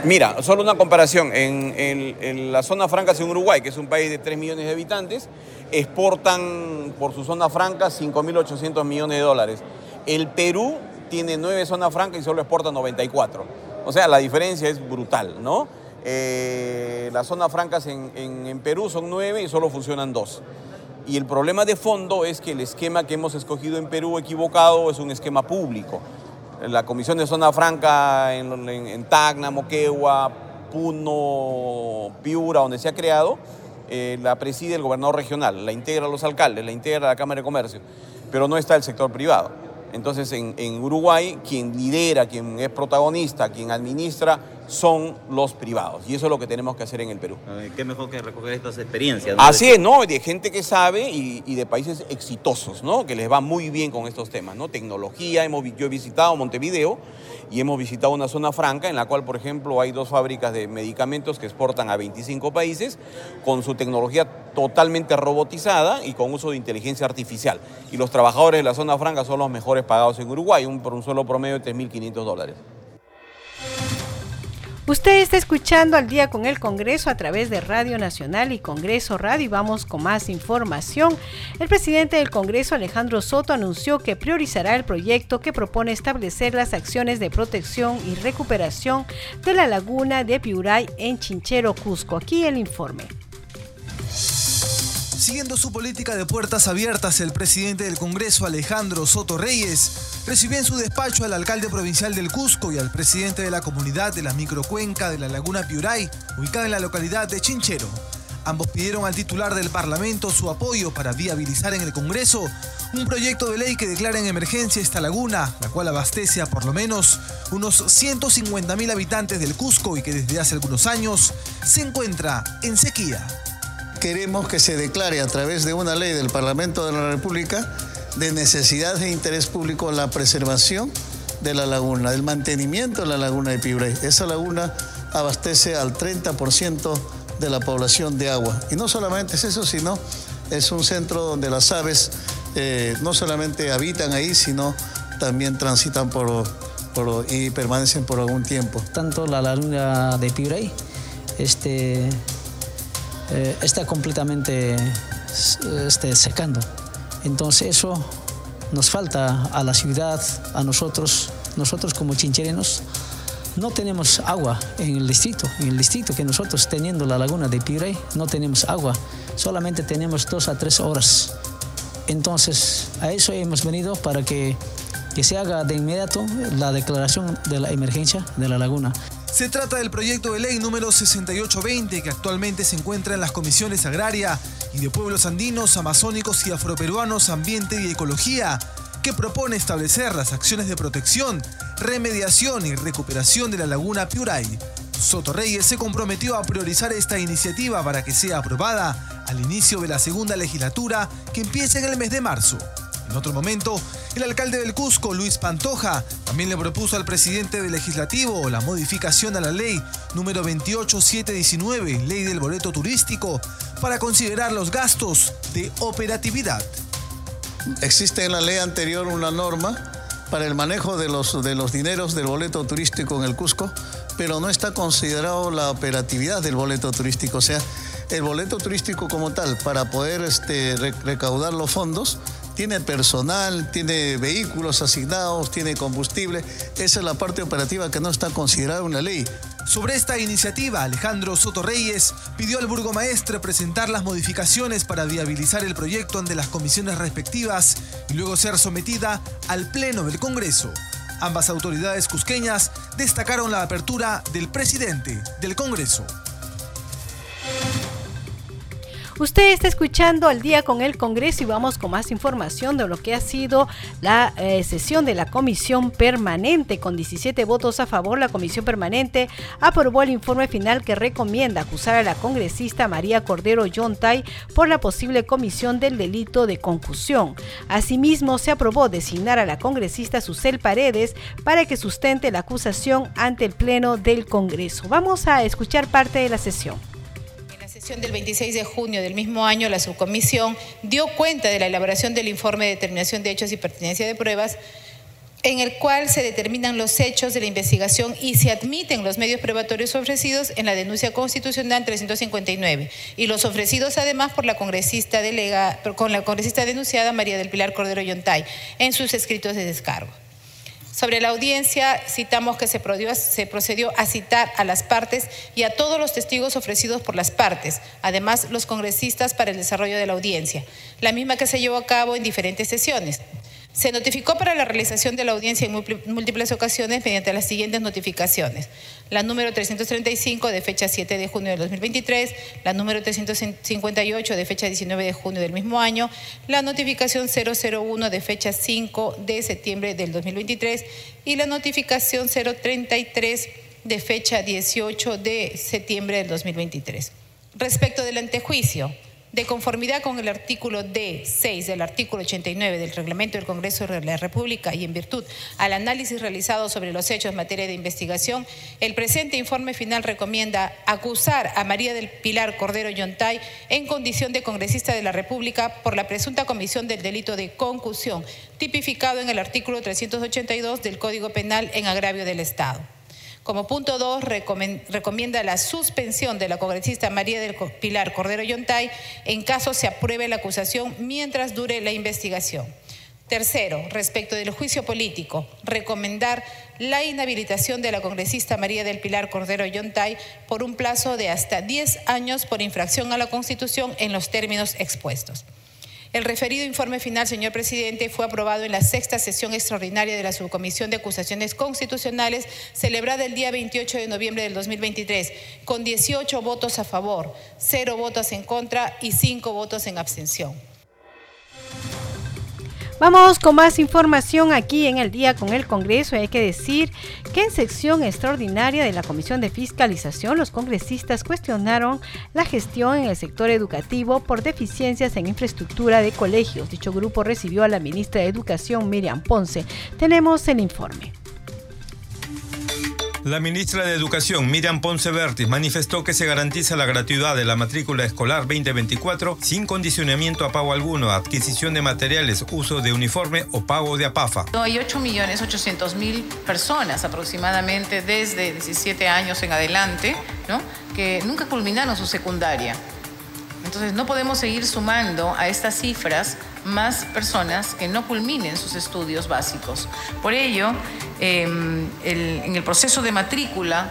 Mira, solo una comparación. En, en, en las zonas francas en Uruguay, que es un país de 3 millones de habitantes, exportan por su zona franca 5.800 millones de dólares. El Perú tiene 9 zonas francas y solo exporta 94. O sea, la diferencia es brutal, ¿no? Eh, las zonas francas en, Perú son nueve y solo funcionan dos. Y el problema de fondo es que el esquema que hemos escogido en Perú equivocado es un esquema público. La Comisión de Zona Franca en Tacna, Moquegua, Puno, Piura, donde se ha creado, eh, la preside el gobernador regional, la integra los alcaldes, la integra la Cámara de Comercio, pero no está el sector privado. Entonces en, en Uruguay quien lidera, quien es protagonista, quien administra son los privados. Y eso es lo que tenemos que hacer en el Perú. Ver, qué mejor que recoger estas experiencias. ¿no? Así es, ¿no? De gente que sabe y, y, de países exitosos, ¿no? Que les va muy bien con estos temas, ¿no? Tecnología, hemos, yo he visitado Montevideo y hemos visitado una zona franca en la cual, por ejemplo, hay dos fábricas de medicamentos que exportan a 25 países con su tecnología totalmente robotizada y con uso de inteligencia artificial. Y los trabajadores de la zona franca son los mejores pagados en Uruguay, un, por un suelo promedio de 3.500 dólares. Usted está escuchando al día con el Congreso a través de Radio Nacional y Congreso Radio y vamos con más información. El presidente del Congreso, Alejandro Soto, anunció que priorizará el proyecto que propone establecer las acciones de protección y recuperación de la laguna de Piuray en Chinchero, Cusco. Aquí el informe. Siguiendo su política de puertas abiertas, el presidente del Congreso, Alejandro Soto Reyes, recibió en su despacho al alcalde provincial del Cusco y al presidente de la comunidad de la microcuenca de la Laguna Piuray, ubicada en la localidad de Chinchero. Ambos pidieron al titular del Parlamento su apoyo para viabilizar en el Congreso un proyecto de ley que declara en emergencia esta laguna, la cual abastece a por lo menos unos 150 mil habitantes del Cusco y que desde hace algunos años se encuentra en sequía queremos que se declare a través de una ley del Parlamento de la República de necesidad de interés público la preservación de la laguna, del mantenimiento de la laguna de Pibrey. Esa laguna abastece al 30% de la población de agua. Y no solamente es eso, sino es un centro donde las aves eh, no solamente habitan ahí, sino también transitan por, y permanecen por algún tiempo. Tanto la laguna de Pibrey, este, eh, está completamente este, secando. Entonces eso nos falta a la ciudad, a nosotros, nosotros como chincherenos, no tenemos agua en el distrito. En el distrito que nosotros teniendo la laguna de Pirey, no tenemos agua, solamente tenemos dos a tres horas. Entonces a eso hemos venido para que, que se haga de inmediato la declaración de la emergencia de la laguna. Se trata del proyecto de ley número 6820 que actualmente se encuentra en las comisiones agraria y de pueblos andinos, amazónicos y afroperuanos, ambiente y ecología, que propone establecer las acciones de protección, remediación y recuperación de la laguna Piuray. Soto Reyes se comprometió a priorizar esta iniciativa para que sea aprobada al inicio de la segunda legislatura que empieza en el mes de marzo. En otro momento, el alcalde del Cusco, Luis Pantoja, también le propuso al presidente del legislativo la modificación a la ley número 28719, ley del boleto turístico, para considerar los gastos de operatividad. Existe en la ley anterior una norma para el manejo de los, de los dineros del boleto turístico en el Cusco, pero no está considerado la operatividad del boleto turístico. O sea, el boleto turístico como tal, para poder este, recaudar los fondos, tiene personal, tiene vehículos asignados, tiene combustible. Esa es la parte operativa que no está considerada en la ley. Sobre esta iniciativa, Alejandro Soto Reyes pidió al burgomaestre presentar las modificaciones para viabilizar el proyecto ante las comisiones respectivas y luego ser sometida al Pleno del Congreso. Ambas autoridades cusqueñas destacaron la apertura del presidente del Congreso. Usted está escuchando al día con el Congreso y vamos con más información de lo que ha sido la eh, sesión de la Comisión Permanente. Con 17 votos a favor, la Comisión Permanente aprobó el informe final que recomienda acusar a la congresista María Cordero Yontay por la posible comisión del delito de concusión. Asimismo, se aprobó designar a la congresista Susel Paredes para que sustente la acusación ante el Pleno del Congreso. Vamos a escuchar parte de la sesión del 26 de junio del mismo año, la subcomisión dio cuenta de la elaboración del informe de determinación de hechos y pertinencia de pruebas, en el cual se determinan los hechos de la investigación y se admiten los medios probatorios ofrecidos en la denuncia constitucional 359 y los ofrecidos además por la congresista con la congresista denunciada María del Pilar Cordero Yontay en sus escritos de descargo. Sobre la audiencia, citamos que se procedió, a citar a las partes y a todos los testigos ofrecidos por las partes, además los congresistas para el desarrollo de la audiencia, la misma que se llevó a cabo en diferentes sesiones. Se notificó para la realización de la audiencia en múltiples ocasiones mediante las siguientes notificaciones. La número 335 de fecha 7 de junio del 2023, la número 358 de fecha 19 de junio del mismo año, la notificación 001 de fecha 5 de septiembre del 2023 y la notificación 033 de fecha 18 de septiembre del 2023. Respecto del antejuicio, de conformidad con el artículo D6 del artículo 89 del Reglamento del Congreso de la República y en virtud al análisis realizado sobre los hechos en materia de investigación, el presente informe final recomienda acusar a María del Pilar Cordero Yontay en condición de congresista de la República por la presunta comisión del delito de concusión, tipificado en el artículo 382 del Código Penal en agravio del Estado. Como punto dos, recomienda la suspensión de la congresista María del Pilar Cordero Yontay en caso se apruebe la acusación mientras dure la investigación. Tercero, respecto del juicio político, recomendar la inhabilitación de la congresista María del Pilar Cordero Yontay por un plazo de hasta 10 años por infracción a la Constitución en los términos expuestos. El referido informe final, señor presidente, fue aprobado en la sexta sesión extraordinaria de la Subcomisión de Acusaciones Constitucionales celebrada el día 28 de noviembre del 2023, con 18 votos a favor, 0 votos en contra y 5 votos en abstención. Vamos con más información aquí en el día con el Congreso. Hay que decir que en sección extraordinaria de la Comisión de Fiscalización, los congresistas cuestionaron la gestión en el sector educativo por deficiencias en infraestructura de colegios. Dicho grupo recibió a la ministra de Educación, Miriam Ponce. Tenemos el informe. La ministra de Educación, Miriam Ponce Vertis, manifestó que se garantiza la gratuidad de la matrícula escolar 2024 sin condicionamiento a pago alguno, adquisición de materiales, uso de uniforme o pago de APAFA. Hay 8.800.000 personas aproximadamente desde 17 años en adelante ¿no? que nunca culminaron su secundaria. Entonces no podemos seguir sumando a estas cifras más personas que no culminen sus estudios básicos. Por ello, em, en el proceso de matrícula,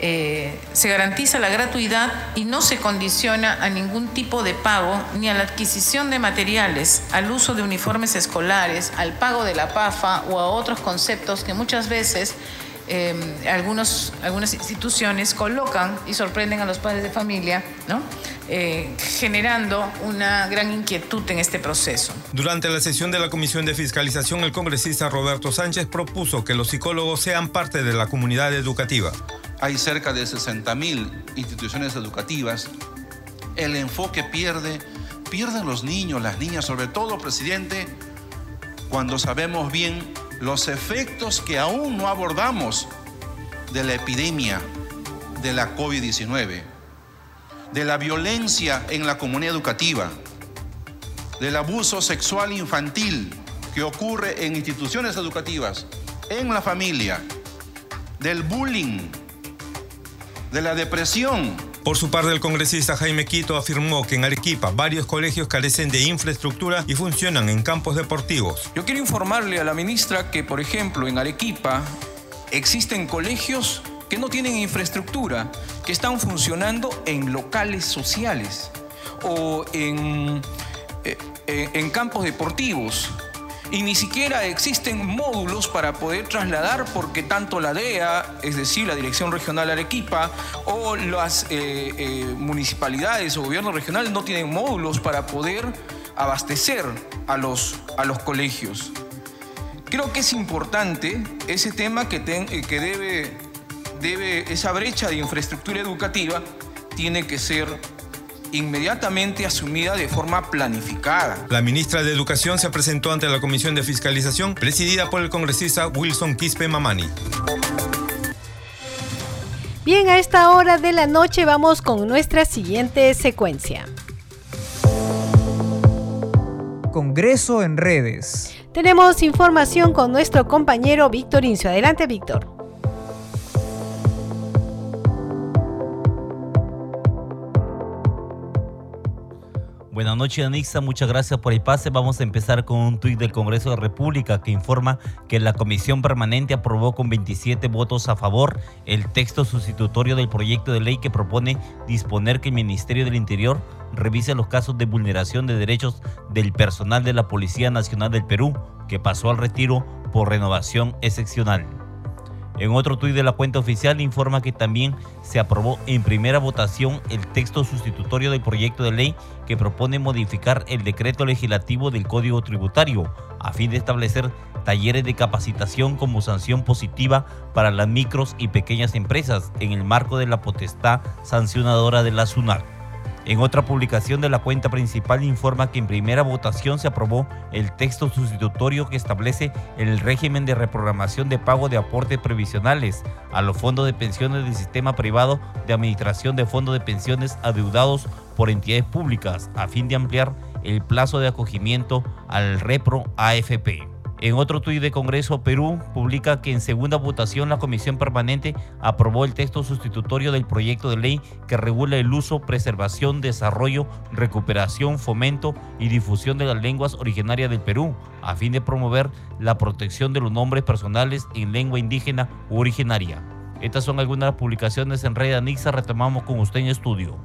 eh, se garantiza la gratuidad y no se condiciona a ningún tipo de pago ni a la adquisición de materiales, al uso de uniformes escolares, al pago de la PAFA o a otros conceptos que muchas veces em, algunos, algunas instituciones colocan y sorprenden a los padres de familia, ¿no? Eh, generando una gran inquietud en este proceso. Durante la sesión de la Comisión de Fiscalización, el congresista Roberto Sánchez propuso que los psicólogos sean parte de la comunidad educativa. Hay cerca de 60.000 instituciones educativas. El enfoque pierde, pierden los niños, las niñas, sobre todo, presidente, cuando sabemos bien los efectos que aún no abordamos de la epidemia de la COVID-19 de la violencia en la comunidad educativa, del abuso sexual infantil que ocurre en instituciones educativas, en la familia, del bullying, de la depresión Por su parte, el congresista Jaime Quito afirmó que en Arequipa varios colegios carecen de infraestructura y funcionan en campos deportivos. Yo quiero informarle a la ministra que, por ejemplo, en Arequipa existen colegios que no tienen infraestructura, que están funcionando en locales sociales o en, eh, eh, campos deportivos y ni siquiera existen módulos para poder trasladar porque tanto la DEA, es decir, la Dirección Regional Arequipa, o las eh, eh, municipalidades o gobiernos regionales no tienen módulos para poder abastecer a los, a los colegios. Creo que es importante ese tema que, eh, que debe, debe, esa brecha de infraestructura educativa tiene que ser inmediatamente asumida de forma planificada. La ministra de Educación se presentó ante la Comisión de Fiscalización presidida por el congresista Wilson Quispe Mamani. Bien, a esta hora de la noche vamos con nuestra siguiente secuencia. Congreso en redes. Tenemos información con nuestro compañero Víctor Incio. Adelante, Víctor. Buenas noches, Anixa. Muchas gracias por el pase. Vamos a empezar con un tuit del Congreso de la República que informa que la Comisión Permanente aprobó con 27 votos a favor el texto sustitutorio del proyecto de ley que propone disponer que el Ministerio del Interior revise los casos de vulneración de derechos del personal de la Policía Nacional del Perú que pasó al retiro por renovación excepcional. En otro tuit de la cuenta oficial informa que también se aprobó en primera votación el texto sustitutorio del proyecto de ley que propone modificar el decreto legislativo del Código Tributario a fin de establecer talleres de capacitación como sanción positiva para las micros y pequeñas empresas en el marco de la potestad sancionadora de la SUNAC. En otra publicación de la cuenta principal informa que en primera votación se aprobó el texto sustitutorio que establece el régimen de reprogramación de pago de aportes previsionales a los fondos de pensiones del sistema privado de administración de fondos de pensiones adeudados por entidades públicas a fin de ampliar el plazo de acogimiento al repro AFP. En otro tuit de Congreso, Perú publica que en segunda votación la Comisión Permanente aprobó el texto sustitutorio del proyecto de ley que regula el uso, preservación, desarrollo, recuperación, fomento y difusión de las lenguas originarias del Perú, a fin de promover la protección de los nombres personales en lengua indígena u originaria. Estas son algunas publicaciones en Red Anixa. Retomamos con usted en estudio.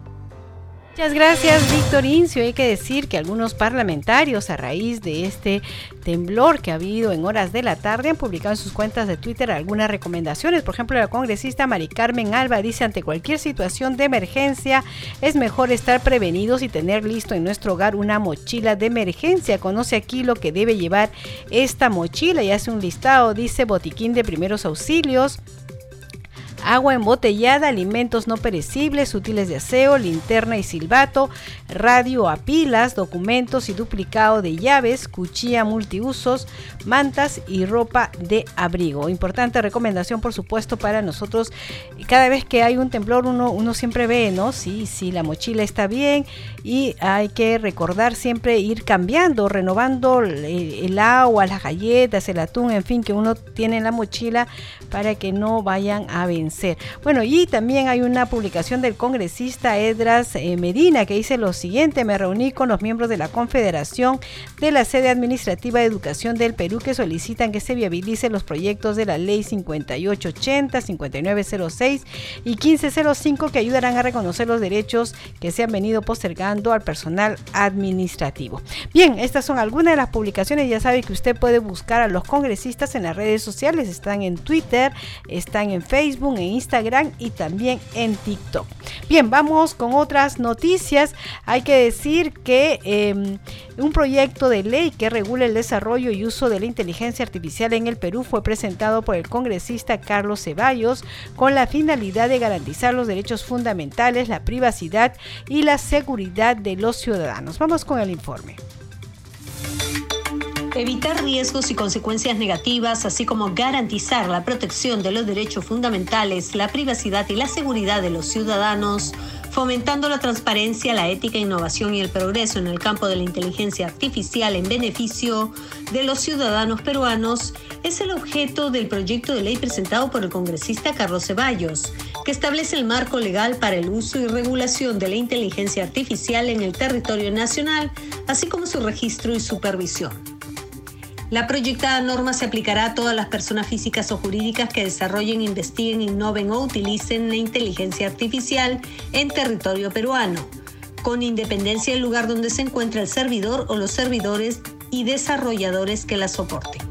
Muchas gracias, Víctor Incio. Hay que decir que algunos parlamentarios, a raíz de este temblor que ha habido en horas de la tarde, han publicado en sus cuentas de Twitter algunas recomendaciones. Por ejemplo, la congresista Mari Carmen Alba dice, ante cualquier situación de emergencia, es mejor estar prevenidos y tener listo en nuestro hogar una mochila de emergencia. Conoce aquí lo que debe llevar esta mochila y hace un listado, dice botiquín de primeros auxilios agua embotellada, alimentos no perecibles, útiles de aseo, linterna y silbato, radio a pilas, documentos y duplicado de llaves, cuchilla multiusos, mantas y ropa de abrigo. Importante recomendación, por supuesto, para nosotros. Cada vez que hay un temblor, uno, siempre ve, ¿no? Si, si la mochila está bien y hay que recordar siempre ir cambiando, renovando el, el agua, las galletas, el atún, en fin, que uno tiene en la mochila para que no vayan a vencer. Bueno, y también hay una publicación del congresista Edras eh, Medina que dice lo siguiente, me reuní con los miembros de la Confederación de la sede administrativa de educación del Perú que solicitan que se viabilicen los proyectos de la ley 5880, 5906 y 1505 que ayudarán a reconocer los derechos que se han venido postergando al personal administrativo. Bien, estas son algunas de las publicaciones, ya sabe que usted puede buscar a los congresistas en las redes sociales, están en Twitter, están en Facebook, en Instagram y también en TikTok. Bien, vamos con otras noticias. Hay que decir que em, un proyecto de ley que regula el desarrollo y uso de la inteligencia artificial en el Perú fue presentado por el congresista Carlos Ceballos con la finalidad de garantizar los derechos fundamentales, la privacidad y la seguridad de los ciudadanos. Vamos con el informe. Evitar riesgos y consecuencias negativas, así como garantizar la protección de los derechos fundamentales, la privacidad y la seguridad de los ciudadanos fomentando la transparencia, la ética, innovación y el progreso en el campo de la inteligencia artificial en beneficio de los ciudadanos peruanos, es el objeto del proyecto de ley presentado por el congresista Carlos Ceballos, que establece el marco legal para el uso y regulación de la inteligencia artificial en el territorio nacional, así como su registro y supervisión. La proyectada norma se aplicará a todas las personas físicas o jurídicas que desarrollen, investiguen, innoven o utilicen la inteligencia artificial en territorio peruano, con independencia del lugar donde se encuentra el servidor o los servidores y desarrolladores que la soporten.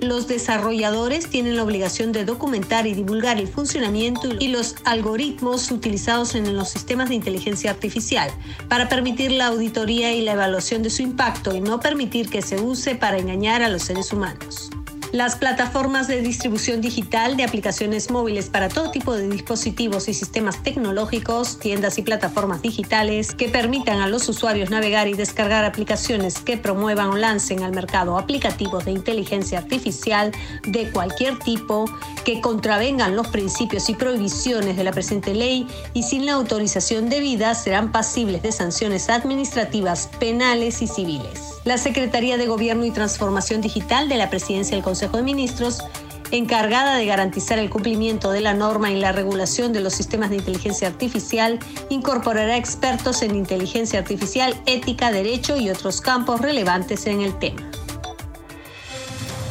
Los desarrolladores tienen la obligación de documentar y divulgar el funcionamiento y los algoritmos utilizados en los sistemas de inteligencia artificial para permitir la auditoría y la evaluación de su impacto y no permitir que se use para engañar a los seres humanos. Las plataformas de distribución digital de aplicaciones móviles para todo tipo de dispositivos y sistemas tecnológicos, tiendas y plataformas digitales que permitan a los usuarios navegar y descargar aplicaciones que promuevan o lancen al mercado aplicativos de inteligencia artificial de cualquier tipo que contravengan los principios y prohibiciones de la presente ley y sin la autorización debida serán pasibles de sanciones administrativas, penales y civiles. La Secretaría de Gobierno y Transformación Digital de la Presidencia del Consejo de Ministros encargada de garantizar el cumplimiento de la norma y la regulación de los sistemas de inteligencia artificial, incorporará expertos en inteligencia artificial, ética, derecho y otros campos relevantes en el tema.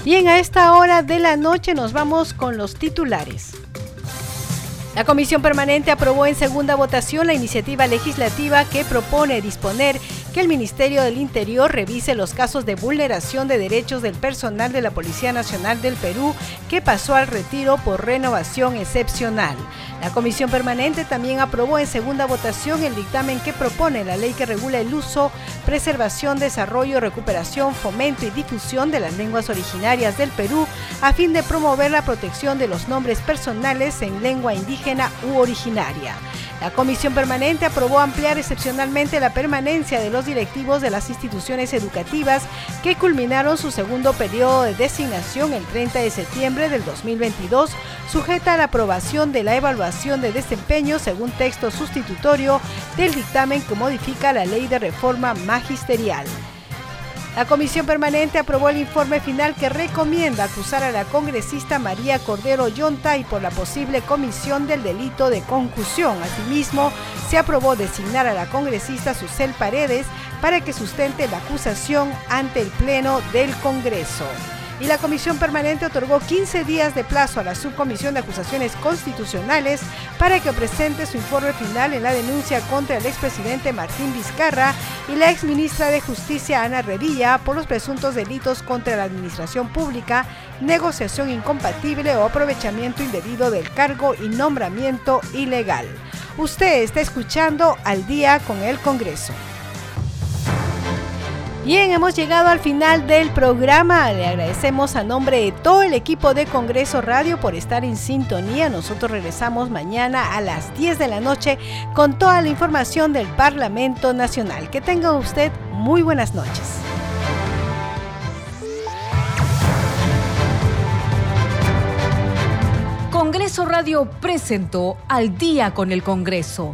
Bien, a esta hora de la noche nos vamos con los titulares. La Comisión Permanente aprobó en segunda votación la iniciativa legislativa que propone disponer que el Ministerio del Interior revise los casos de vulneración de derechos del personal de la Policía Nacional del Perú que pasó al retiro por renovación excepcional. La Comisión Permanente también aprobó en segunda votación el dictamen que propone la ley que regula el uso, preservación, desarrollo, recuperación, fomento y difusión de las lenguas originarias del Perú a fin de promover la protección de los nombres personales en lengua indígena u originaria. La Comisión Permanente aprobó ampliar excepcionalmente la permanencia de los directivos de las instituciones educativas que culminaron su segundo periodo de designación el 30 de septiembre del 2022, sujeta a la aprobación de la evaluación de desempeño según texto sustitutorio del dictamen que modifica la ley de reforma magisterial. La comisión permanente aprobó el informe final que recomienda acusar a la congresista María Cordero Yontay por la posible comisión del delito de concusión. Asimismo, se aprobó designar a la congresista Susel Paredes para que sustente la acusación ante el Pleno del Congreso y la Comisión Permanente otorgó 15 días de plazo a la Subcomisión de Acusaciones Constitucionales para que presente su informe final en la denuncia contra el expresidente Martín Vizcarra y la exministra de Justicia Ana Revilla por los presuntos delitos contra la administración pública, negociación incompatible o aprovechamiento indebido del cargo y nombramiento ilegal. Usted está escuchando al día con el Congreso. Bien, hemos llegado al final del programa. Le agradecemos a nombre de todo el equipo de Congreso Radio por estar en sintonía. Nosotros regresamos mañana a las 10 de la noche con toda la información del Parlamento Nacional. Que tenga usted muy buenas noches. Congreso Radio presentó Al día con el Congreso